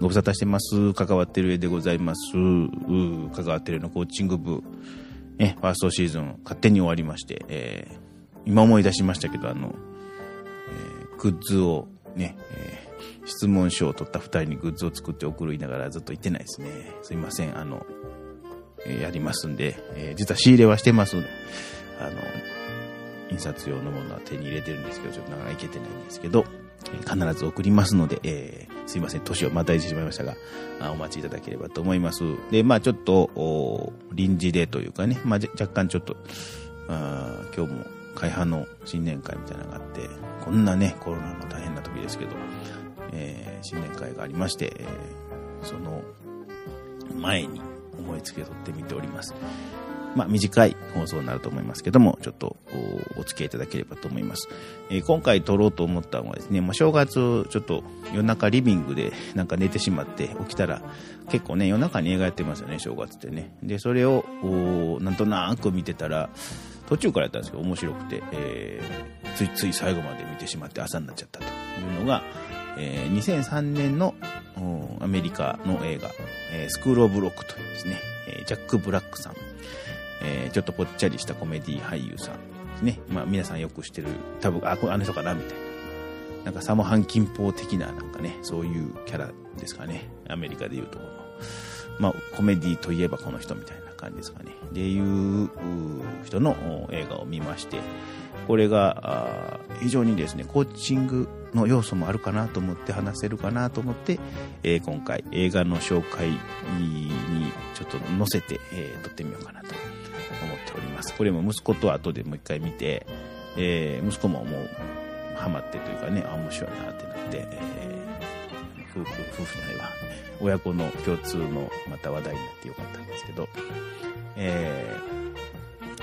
ご無沙汰してます。関わってる絵でございます。関わってるのコーチング部、ね、ファーストシーズン勝手に終わりまして、えー、今思い出しましたけど、あの、えー、グッズをね、えー、質問書を取った2人にグッズを作って送りながらずっと行ってないですね。すいません。あの、えやりますんで、え実は仕入れはしてますあの、印刷用のものは手に入れてるんですけど、ちょっとなかなかいけてないんですけど、必ず送りますので、えー、すいません、年をまたいてしまいましたが、あお待ちいただければと思います。で、まあちょっと、臨時でというかね、まあ若干ちょっと、あ今日も会派の新年会みたいなのがあって、こんなね、コロナの大変な時ですけど、えー、新年会がありまして、えー、その前に思いつきを取ってみております。まあ、短い放送になると思いますけども、ちょっとお付き合いいただければと思います。えー、今回撮ろうと思ったのはですね、まあ、正月、ちょっと夜中リビングでなんか寝てしまって起きたら、結構ね、夜中に映画やってますよね、正月ってね。で、それを、なんとなく見てたら、途中からやったんですけど、面白くて、えー、ついつい最後まで見てしまって朝になっちゃったというのが、えー、2003年のアメリカの映画、えー、スクール・オブ・ロックというですね、え、ジャック・ブラックさんえー、ちょっとぽっちゃりしたコメディ俳優さんですね。まあ皆さんよく知ってる、多分、あ、こあの人かなみたいな。なんかサモハンキンポ的ななんかね、そういうキャラですかね。アメリカでいうとこの。まあコメディといえばこの人みたいな感じですかね。でいう人の映画を見まして、これが非常にですね、コーチングの要素もあるかなと思って話せるかなと思って、えー、今回映画の紹介にちょっと載せて、えー、撮ってみようかなと思っております。これも息子と後でもう一回見て、えー、息子ももうハマってというかね、あ、面白いなってなって、えー、夫婦、夫婦じゃないわ、親子の共通のまた話題になってよかったんですけど、えー、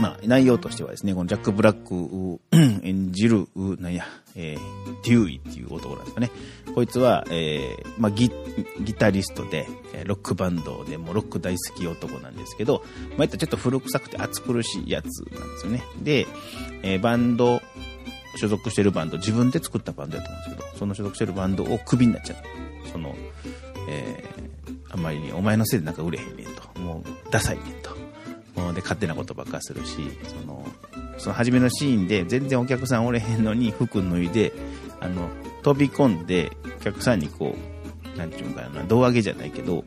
まあ、内容としてはですね、このジャック・ブラックを 演じる、なんや、えー、デューイっていう男なんですかね。こいつは、えー、まあギ、ギタリストで、ロックバンドでもロック大好き男なんですけど、まあ、ったちょっと古臭くて暑苦しいやつなんですよね。で、えー、バンド、所属してるバンド、自分で作ったバンドやと思うんですけど、その所属してるバンドをクビになっちゃう。その、えー、あんまりに、お前のせいでなんか売れへんねんと。もう、ダサいねんと。で、勝手なことばっかするし、その、その初めのシーンで全然お客さんおれへんのに服脱いで、あの、飛び込んで、お客さんにこう、なんていうのかな、胴上げじゃないけど、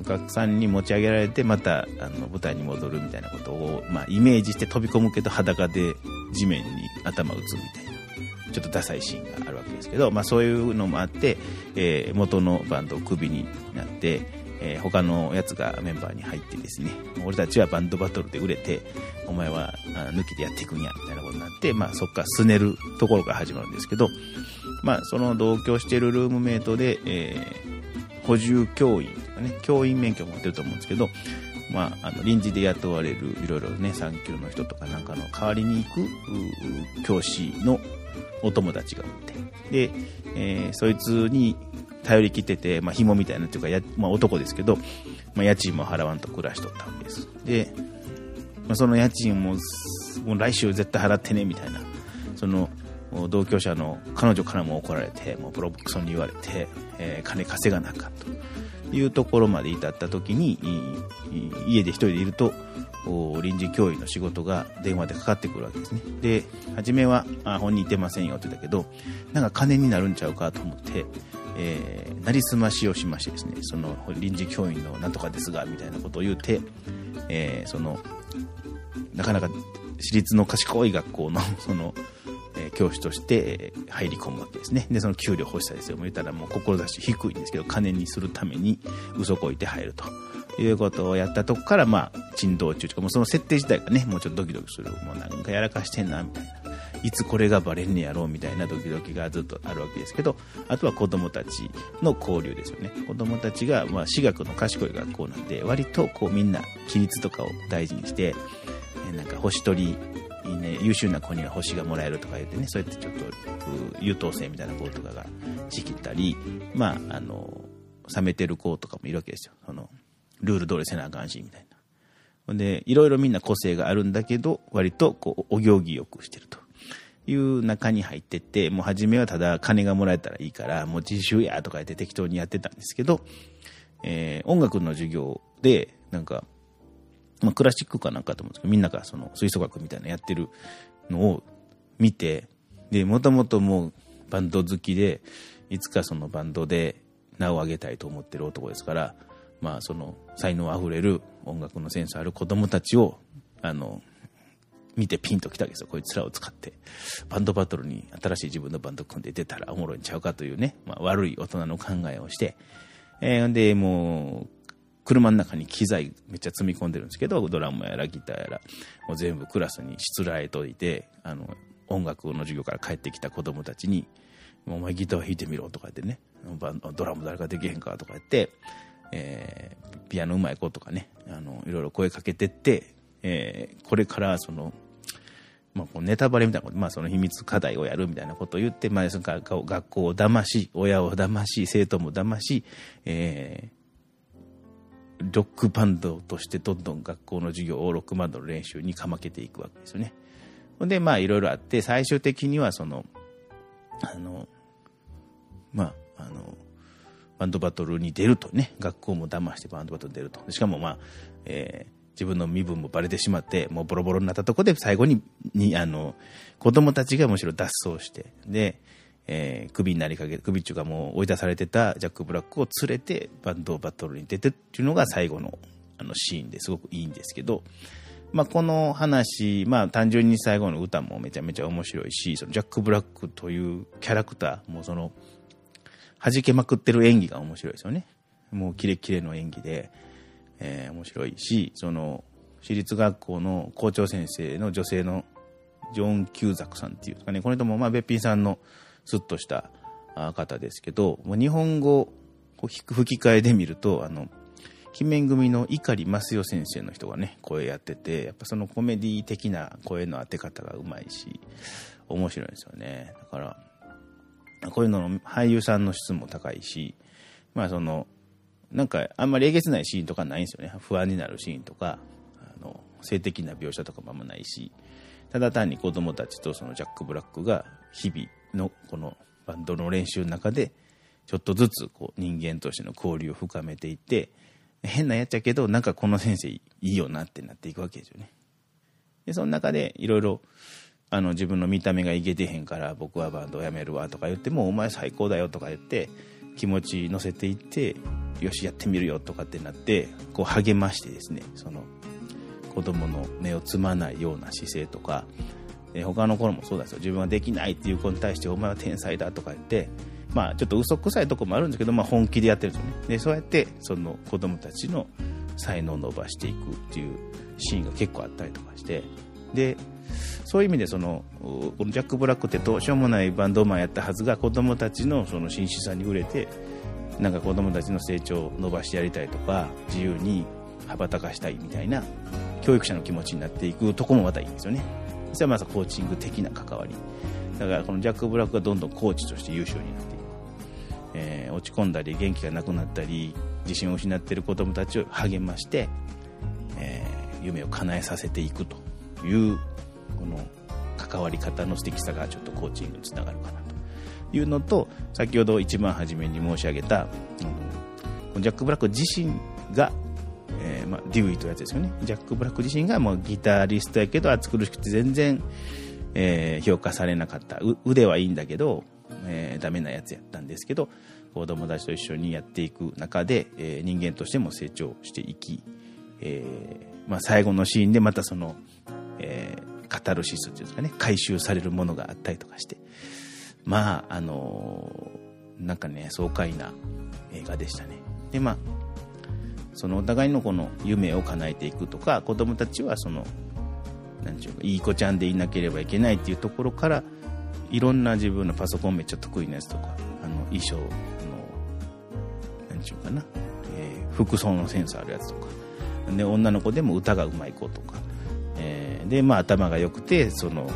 お客さんに持ち上げられて、また、あの、舞台に戻るみたいなことを、まあ、イメージして飛び込むけど、裸で地面に頭打つみたいな、ちょっとダサいシーンがあるわけですけど、まあ、そういうのもあって、えー、元のバンドをクビになって、えー、他のやつがメンバーに入ってですね、俺たちはバンドバトルで売れて、お前は抜きでやっていくんや、みたいなことになって、まあそっからすねるところから始まるんですけど、まあその同居してるルームメイトで、えー、補充教員とかね、教員免許持ってると思うんですけど、まあ、あの臨時で雇われるいろいろね産休の人とかなんかの代わりに行く教師のお友達がおってで、えー、そいつに頼り切ってて、まあ、紐みたいなっていうかや、まあ、男ですけど、まあ、家賃も払わんと暮らしとったわけです。で、まあ、その家賃も、もう来週絶対払ってね、みたいな、その、同居者の彼女からも怒られて、もうプロボクソンに言われて、えー、金稼がなかというところまで至った時に、家で一人でいると、臨時教員の仕事が電話でかかってくるわけですね。で、初めは、あ本人いてませんよって言ったけど、なんか金になるんちゃうかと思って、えー、なりすましをしましてですね、その臨時教員のなんとかですが、みたいなことを言うて、えー、その、なかなか私立の賢い学校の、その、教師として入り込むわけですね。で、その給料欲しさですよ。もう言ったらもう志低いんですけど、金にするために嘘こいて入ると。いうことをやったとこから、まあ、珍道中とか、もうその設定自体がね、もうちょっとドキドキする。もうなんかやらかしてんな、みたいな。いつこれがバレんねやろうみたいなドキドキがずっとあるわけですけど、あとは子供たちの交流ですよね。子供たちが、まあ、私学の賢い学校なんで、割とこうみんな規律とかを大事にして、なんか星取り、ね、優秀な子には星がもらえるとか言ってね、そうやってちょっと優等生みたいな子とかが仕切ったり、まあ、あの、冷めてる子とかもいるわけですよ。その、ルール通りせなあかんし、みたいな。ほんで、いろいろみんな個性があるんだけど、割とこう、お行儀よくしてると。いう中に入ってって、もう初めはただ金がもらえたらいいから、もう自習やとか言って適当にやってたんですけど、えー、音楽の授業で、なんか、まあ、クラシックかなんかと思うんですけど、みんながその吹奏楽みたいなやってるのを見て、で、もともともうバンド好きで、いつかそのバンドで名を上げたいと思ってる男ですから、まあその才能あふれる音楽のセンスある子供たちを、あの、見てピンときたわけですよ。こいつらを使って。バンドバトルに新しい自分のバンド組んで出たらおもろいんちゃうかというね、まあ、悪い大人の考えをして、えー、で、もう、車の中に機材めっちゃ積み込んでるんですけど、ドラムやらギターやら、もう全部クラスにしつらえといて、あの、音楽の授業から帰ってきた子供たちに、お前ギター弾いてみろとか言ってね、ドラム誰かできへんかとか言って、えー、ピアノうまい子とかね、あの、いろいろ声かけてって、えー、これからその、まあ、こうネタバレみたいなこと、まあ、その秘密課題をやるみたいなことを言って、まあ、その学校を騙し、親を騙し、生徒も騙し、えー、ロックバンドとしてどんどん学校の授業をロックバンドの練習にかまけていくわけですよね。ほんで、まあ、いろいろあって、最終的にはその、あの、まあ、あの、バンドバトルに出るとね、学校も騙してバンドバトルに出ると。しかもまあ、えー、自分の身分もバレてしまって、もうボロボロになったとこで最後に、に、あの、子供たちがむしろ脱走して、で、えー、首になりかけ、首っていうかもう追い出されてたジャック・ブラックを連れてバンドバトルに出てっていうのが最後のあのシーンですごくいいんですけど、まあ、この話、まあ、単純に最後の歌もめちゃめちゃ面白いし、そのジャック・ブラックというキャラクターもその、弾けまくってる演技が面白いですよね。もうキレキレの演技で、えー、面白いし、その、私立学校の校長先生の女性のジョン・キューザクさんっていうかね、この人もまあべっぴんさんのスッとした方ですけど、日本語を吹き替えで見ると、あの、鬼面組の碇増代先生の人がね、声やってて、やっぱそのコメディ的な声の当て方がうまいし、面白いんですよね。だから、こういうのの俳優さんの質も高いし、まあその、なんかあんまりえげつないシーンとかないんですよね。不安になるシーンとか、あの、性的な描写とかもあんまないし、ただ単に子供たちとそのジャック・ブラックが日々のこのバンドの練習の中で、ちょっとずつこう人間としての交流を深めていって、変なやっちゃけど、なんかこの先生いいよなってなっていくわけですよね。で、その中でいろいろ、あの自分の見た目がいけてへんから僕はバンドをやめるわとか言ってもお前最高だよとか言って気持ち乗せていってよしやってみるよとかってなってこう励ましてですねその子供の目をつまないような姿勢とか、え他の頃もそうですよ。自分はできないっていう子に対してお前は天才だとか言ってまあちょっと嘘くさいとこもあるんですけど、まあ、本気でやってるんですよね。でそうやってその子供たちの才能を伸ばしていくっていうシーンが結構あったりとかして。でそういう意味でそのジャック・ブラックってどうしようもないバンドマンやったはずが子供たちのその真摯さに触れてなんか子供たちの成長を伸ばしてやりたいとか自由に羽ばたかしたいみたいな教育者の気持ちになっていくとこもまたいいんですよね。それはまずコーチング的な関わり。だからこのジャック・ブラックがどんどんコーチとして優秀になっていく、えー、落ち込んだり元気がなくなったり自信を失っている子供たちを励まして、えー、夢を叶えさせていくというこの関わり方の素敵さがちょっとコーチングにつながるかなと。いうのと先ほど一番初めに申し上げた、うん、ジャック・ブラック自身が、まあ、デューイというやつですよね。ジャック・ブラック自身がもうギタリストやけど暑苦しくて全然、えー、評価されなかった。腕はいいんだけど、えー、ダメなやつやったんですけど子供たちと一緒にやっていく中で、えー、人間としても成長していき、えーまあ、最後のシーンでまたその、えー、カタルシスというかね回収されるものがあったりとかして。まあ、あのー、なんかね、爽快な映画でしたね。で、まあ、そのお互いのこの夢を叶えていくとか、子供たちはその、なんちゅうか、いい子ちゃんでいなければいけないっていうところから、いろんな自分のパソコンめっちゃ得意なやつとか、あの、衣装の、なんちゅうかな、えー、服装のセンスあるやつとか、で、女の子でも歌がうまい子とか、えー、で、まあ頭が良くて、その、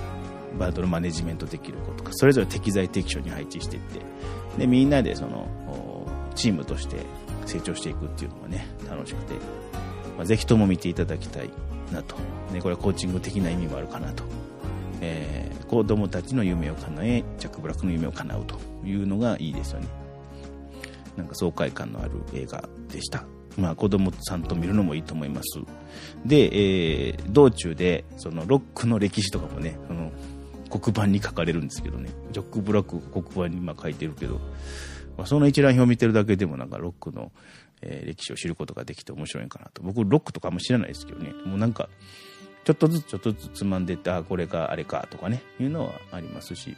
バトルマネジメントできる子とかそれぞれ適材適所に配置していってでみんなでそのチームとして成長していくっていうのがね楽しくて、まあ、ぜひとも見ていただきたいなと、ね、これはコーチング的な意味もあるかなとえー、子供たちの夢を叶え、ジャック・ブラックの夢を叶うというのがいいですよね。なんか爽快感のある映画でした。まあ子供さんと見るのもいいと思います。で、えー、道中で、そのロックの歴史とかもね、その黒板に書かれるんですけどね、ジャック・ブラック黒板にまあ書いてるけど、まあ、その一覧表を見てるだけでもなんかロックの、えー、歴史を知ることができて面白いかなと。僕、ロックとかも知らないですけどね、もうなんか、ちょっとずつちょっとずつつまんでって、あ、これかあれかとかね、いうのはありますし、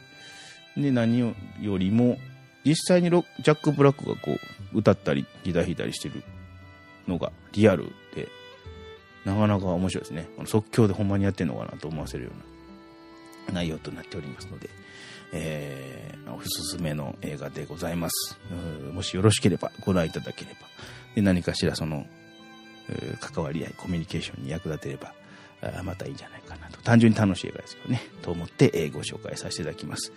で、何よりも、実際にロジャック・ブラックがこう、歌ったり、ギター弾いたりしてるのがリアルで、なかなか面白いですね。即興でほんまにやってんのかなと思わせるような。内容となっておりますので、えー、おすすめの映画でございます。もしよろしければご覧いただければ、で何かしらその、関わり合い、コミュニケーションに役立てれば、またいいんじゃないかなと。単純に楽しい映画ですけどね。と思って、えー、ご紹介させていただきます。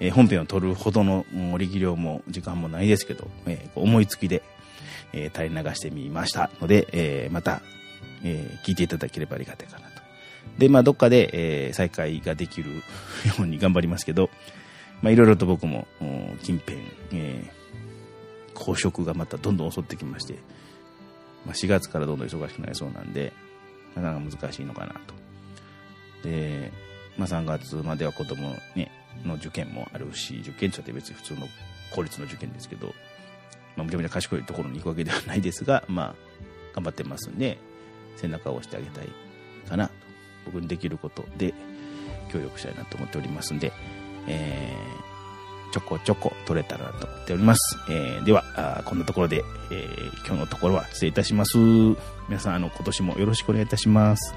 えー、本編を撮るほどの力量も時間もないですけど、えー、思いつきで、えー、垂れ流してみましたので、えー、また、えー、聞いていただければありがたいかなと。で、まあ、どっかで、えー、再開ができるように頑張りますけど、まあ、いろいろと僕も、近辺、えー、公職がまたどんどん襲ってきまして、まあ、4月からどんどん忙しくなりそうなんで、なかなか難しいのかなと。で、まあ、3月までは子供、ね、の受験もあるし、受験者って別に普通の公立の受験ですけど、まあ、むちゃむちゃ賢いところに行くわけではないですが、まあ、頑張ってますんで、背中を押してあげたいかなと。僕にできることで協力したいなと思っておりますんで、えー、ちょこちょこ取れたらなと思っております。えー、ではこんなところで、えー、今日のところは失礼いたします。皆さん、あの、今年もよろしくお願いいたします。